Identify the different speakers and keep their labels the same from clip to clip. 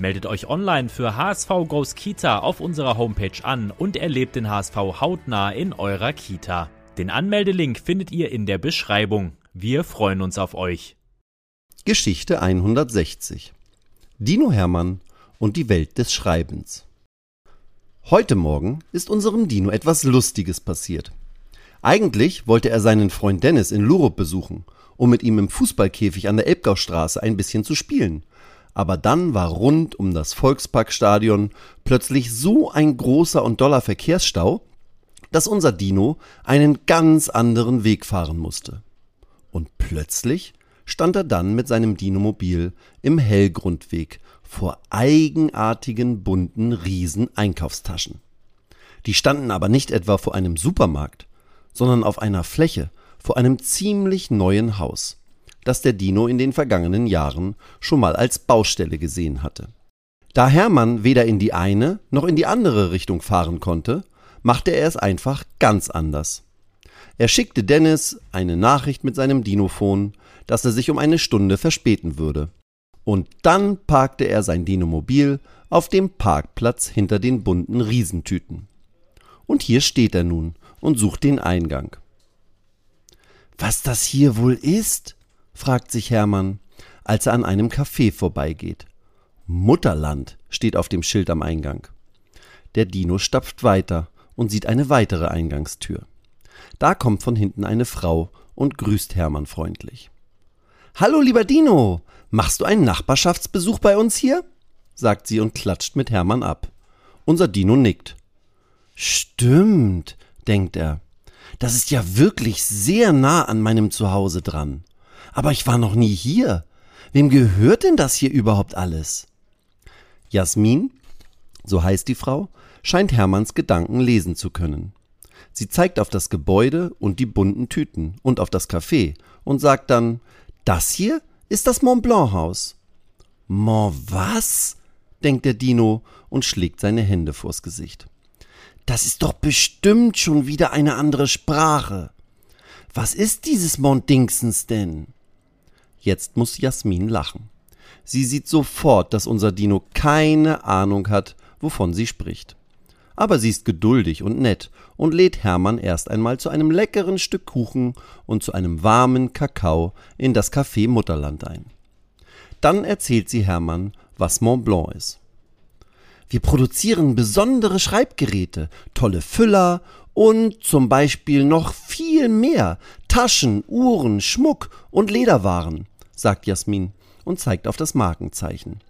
Speaker 1: Meldet euch online für HSV Goes Kita auf unserer Homepage an und erlebt den HSV hautnah in eurer Kita. Den Anmeldelink findet ihr in der Beschreibung. Wir freuen uns auf euch.
Speaker 2: Geschichte 160 Dino Hermann und die Welt des Schreibens. Heute Morgen ist unserem Dino etwas Lustiges passiert. Eigentlich wollte er seinen Freund Dennis in Lurup besuchen, um mit ihm im Fußballkäfig an der Elbgaustraße ein bisschen zu spielen aber dann war rund um das Volksparkstadion plötzlich so ein großer und doller Verkehrsstau, dass unser Dino einen ganz anderen Weg fahren musste. Und plötzlich stand er dann mit seinem Dinomobil im Hellgrundweg vor eigenartigen bunten Riesen-Einkaufstaschen. Die standen aber nicht etwa vor einem Supermarkt, sondern auf einer Fläche vor einem ziemlich neuen Haus das der Dino in den vergangenen Jahren schon mal als Baustelle gesehen hatte. Da Hermann weder in die eine noch in die andere Richtung fahren konnte, machte er es einfach ganz anders. Er schickte Dennis eine Nachricht mit seinem Dinophon, dass er sich um eine Stunde verspäten würde. Und dann parkte er sein Dinomobil auf dem Parkplatz hinter den bunten Riesentüten. Und hier steht er nun und sucht den Eingang. Was das hier wohl ist? Fragt sich Hermann, als er an einem Café vorbeigeht. Mutterland steht auf dem Schild am Eingang. Der Dino stapft weiter und sieht eine weitere Eingangstür. Da kommt von hinten eine Frau und grüßt Hermann freundlich. Hallo, lieber Dino, machst du einen Nachbarschaftsbesuch bei uns hier? sagt sie und klatscht mit Hermann ab. Unser Dino nickt. Stimmt, denkt er. Das ist ja wirklich sehr nah an meinem Zuhause dran. Aber ich war noch nie hier. Wem gehört denn das hier überhaupt alles? Jasmin, so heißt die Frau, scheint Hermanns Gedanken lesen zu können. Sie zeigt auf das Gebäude und die bunten Tüten und auf das Café und sagt dann, das hier ist das Mont Blanc Haus. Mont was? denkt der Dino und schlägt seine Hände vors Gesicht. Das ist doch bestimmt schon wieder eine andere Sprache. Was ist dieses Mont Dingsens denn? Jetzt muss Jasmin lachen. Sie sieht sofort, dass unser Dino keine Ahnung hat, wovon sie spricht. Aber sie ist geduldig und nett und lädt Hermann erst einmal zu einem leckeren Stück Kuchen und zu einem warmen Kakao in das Café Mutterland ein. Dann erzählt sie Hermann, was Mont Blanc ist. Wir produzieren besondere Schreibgeräte, tolle Füller und zum Beispiel noch viel mehr Taschen, Uhren, Schmuck und Lederwaren, sagt Jasmin und zeigt auf das Markenzeichen.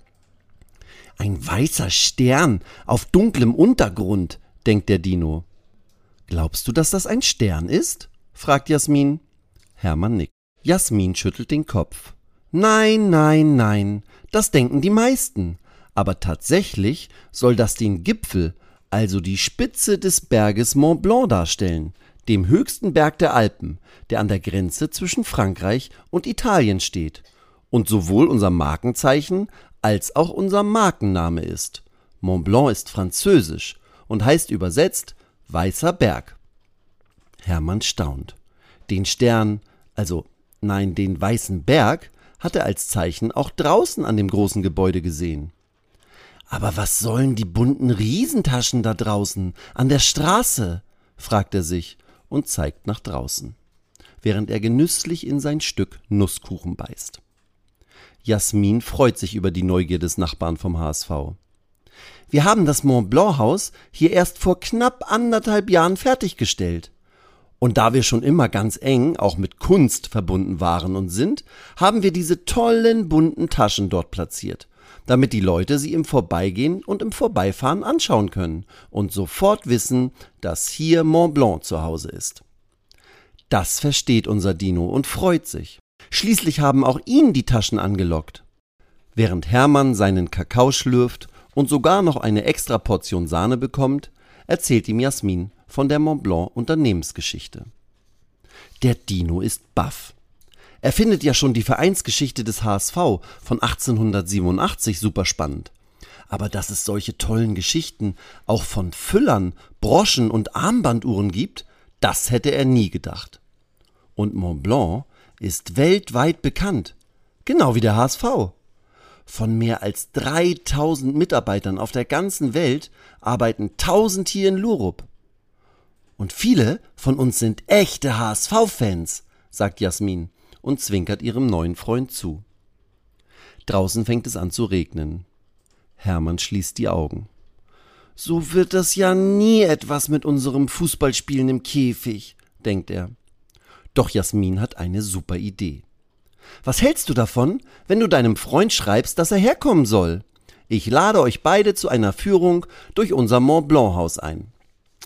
Speaker 2: Ein weißer Stern auf dunklem Untergrund, denkt der Dino. Glaubst du, dass das ein Stern ist? fragt Jasmin. Hermann nickt. Jasmin schüttelt den Kopf. Nein, nein, nein, das denken die meisten. Aber tatsächlich soll das den Gipfel also die Spitze des Berges Mont Blanc darstellen, dem höchsten Berg der Alpen, der an der Grenze zwischen Frankreich und Italien steht und sowohl unser Markenzeichen als auch unser Markenname ist. Mont Blanc ist französisch und heißt übersetzt weißer Berg. Hermann staunt. Den Stern, also nein, den weißen Berg, hat er als Zeichen auch draußen an dem großen Gebäude gesehen. Aber was sollen die bunten Riesentaschen da draußen, an der Straße? fragt er sich und zeigt nach draußen, während er genüsslich in sein Stück Nusskuchen beißt. Jasmin freut sich über die Neugier des Nachbarn vom HSV. Wir haben das Mont Blanc Haus hier erst vor knapp anderthalb Jahren fertiggestellt. Und da wir schon immer ganz eng auch mit Kunst verbunden waren und sind, haben wir diese tollen bunten Taschen dort platziert damit die Leute sie im Vorbeigehen und im Vorbeifahren anschauen können und sofort wissen, dass hier Mont Blanc zu Hause ist. Das versteht unser Dino und freut sich. Schließlich haben auch ihn die Taschen angelockt. Während Hermann seinen Kakao schlürft und sogar noch eine extra Portion Sahne bekommt, erzählt ihm Jasmin, von der Montblanc Unternehmensgeschichte. Der Dino ist baff. Er findet ja schon die Vereinsgeschichte des HSV von 1887 super spannend. Aber dass es solche tollen Geschichten auch von Füllern, Broschen und Armbanduhren gibt, das hätte er nie gedacht. Und Montblanc ist weltweit bekannt, genau wie der HSV. Von mehr als 3000 Mitarbeitern auf der ganzen Welt arbeiten 1000 hier in Lurup. Und viele von uns sind echte HSV-Fans, sagt Jasmin und zwinkert ihrem neuen Freund zu. Draußen fängt es an zu regnen. Hermann schließt die Augen. So wird das ja nie etwas mit unserem Fußballspielen im Käfig, denkt er. Doch Jasmin hat eine super Idee. Was hältst du davon, wenn du deinem Freund schreibst, dass er herkommen soll? Ich lade euch beide zu einer Führung durch unser Mont Blanc Haus ein.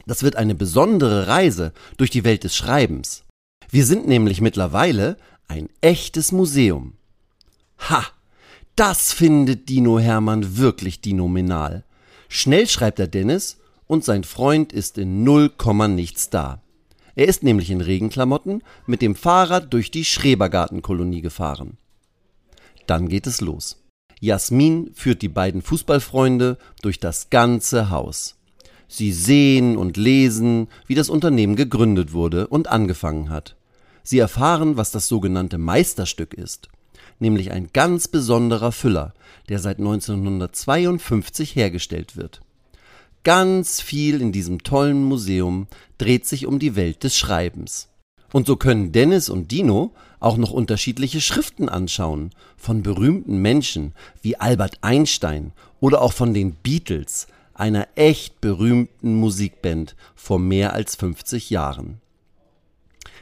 Speaker 2: Das wird eine besondere Reise durch die Welt des Schreibens. Wir sind nämlich mittlerweile ein echtes Museum. Ha! Das findet Dino Hermann wirklich dinominal. Schnell schreibt er Dennis und sein Freund ist in null Komma nichts da. Er ist nämlich in Regenklamotten mit dem Fahrrad durch die Schrebergartenkolonie gefahren. Dann geht es los. Jasmin führt die beiden Fußballfreunde durch das ganze Haus. Sie sehen und lesen, wie das Unternehmen gegründet wurde und angefangen hat. Sie erfahren, was das sogenannte Meisterstück ist, nämlich ein ganz besonderer Füller, der seit 1952 hergestellt wird. Ganz viel in diesem tollen Museum dreht sich um die Welt des Schreibens. Und so können Dennis und Dino auch noch unterschiedliche Schriften anschauen, von berühmten Menschen wie Albert Einstein oder auch von den Beatles, einer echt berühmten Musikband vor mehr als 50 Jahren.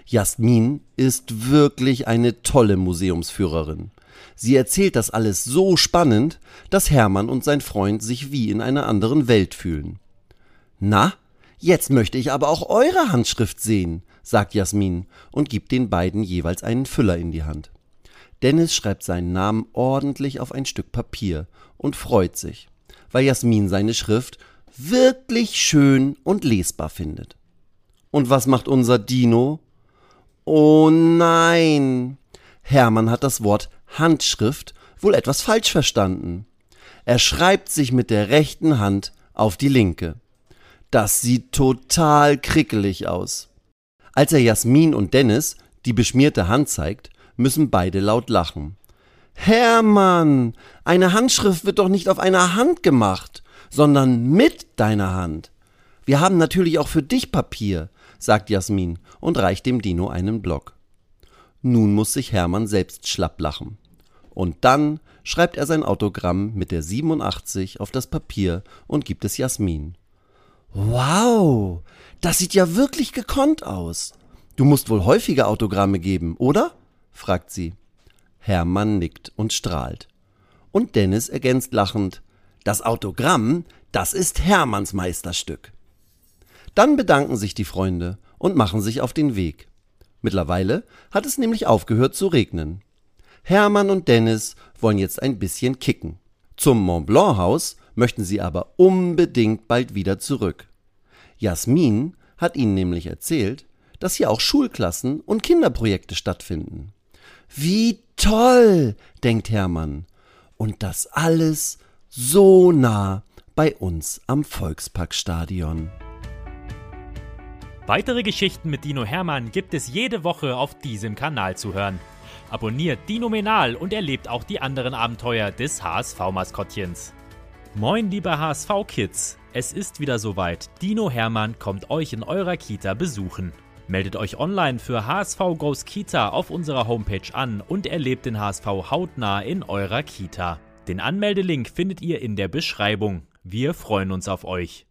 Speaker 2: Jasmin ist wirklich eine tolle Museumsführerin. Sie erzählt das alles so spannend, dass Hermann und sein Freund sich wie in einer anderen Welt fühlen. Na, jetzt möchte ich aber auch eure Handschrift sehen, sagt Jasmin und gibt den beiden jeweils einen Füller in die Hand. Dennis schreibt seinen Namen ordentlich auf ein Stück Papier und freut sich, weil Jasmin seine Schrift wirklich schön und lesbar findet. Und was macht unser Dino? Oh nein! Hermann hat das Wort Handschrift wohl etwas falsch verstanden. Er schreibt sich mit der rechten Hand auf die linke. Das sieht total krickelig aus. Als er Jasmin und Dennis die beschmierte Hand zeigt, müssen beide laut lachen. Hermann, eine Handschrift wird doch nicht auf einer Hand gemacht, sondern mit deiner Hand. Wir haben natürlich auch für dich Papier sagt Jasmin und reicht dem Dino einen Block. Nun muss sich Hermann selbst schlapp lachen. Und dann schreibt er sein Autogramm mit der 87 auf das Papier und gibt es Jasmin. Wow, das sieht ja wirklich gekonnt aus. Du musst wohl häufiger Autogramme geben, oder? fragt sie. Hermann nickt und strahlt. Und Dennis ergänzt lachend, das Autogramm, das ist Hermanns Meisterstück. Dann bedanken sich die Freunde und machen sich auf den Weg. Mittlerweile hat es nämlich aufgehört zu regnen. Hermann und Dennis wollen jetzt ein bisschen kicken. Zum Mont Blanc Haus möchten sie aber unbedingt bald wieder zurück. Jasmin hat ihnen nämlich erzählt, dass hier auch Schulklassen und Kinderprojekte stattfinden. Wie toll, denkt Hermann. Und das alles so nah bei uns am Volksparkstadion.
Speaker 1: Weitere Geschichten mit Dino Hermann gibt es jede Woche auf diesem Kanal zu hören. Abonniert Dino Menal und erlebt auch die anderen Abenteuer des HSV-Maskottchens. Moin, liebe HSV-Kids! Es ist wieder soweit. Dino Hermann kommt euch in eurer Kita besuchen. Meldet euch online für HSV Goes Kita auf unserer Homepage an und erlebt den HSV hautnah in eurer Kita. Den Anmeldelink findet ihr in der Beschreibung. Wir freuen uns auf euch.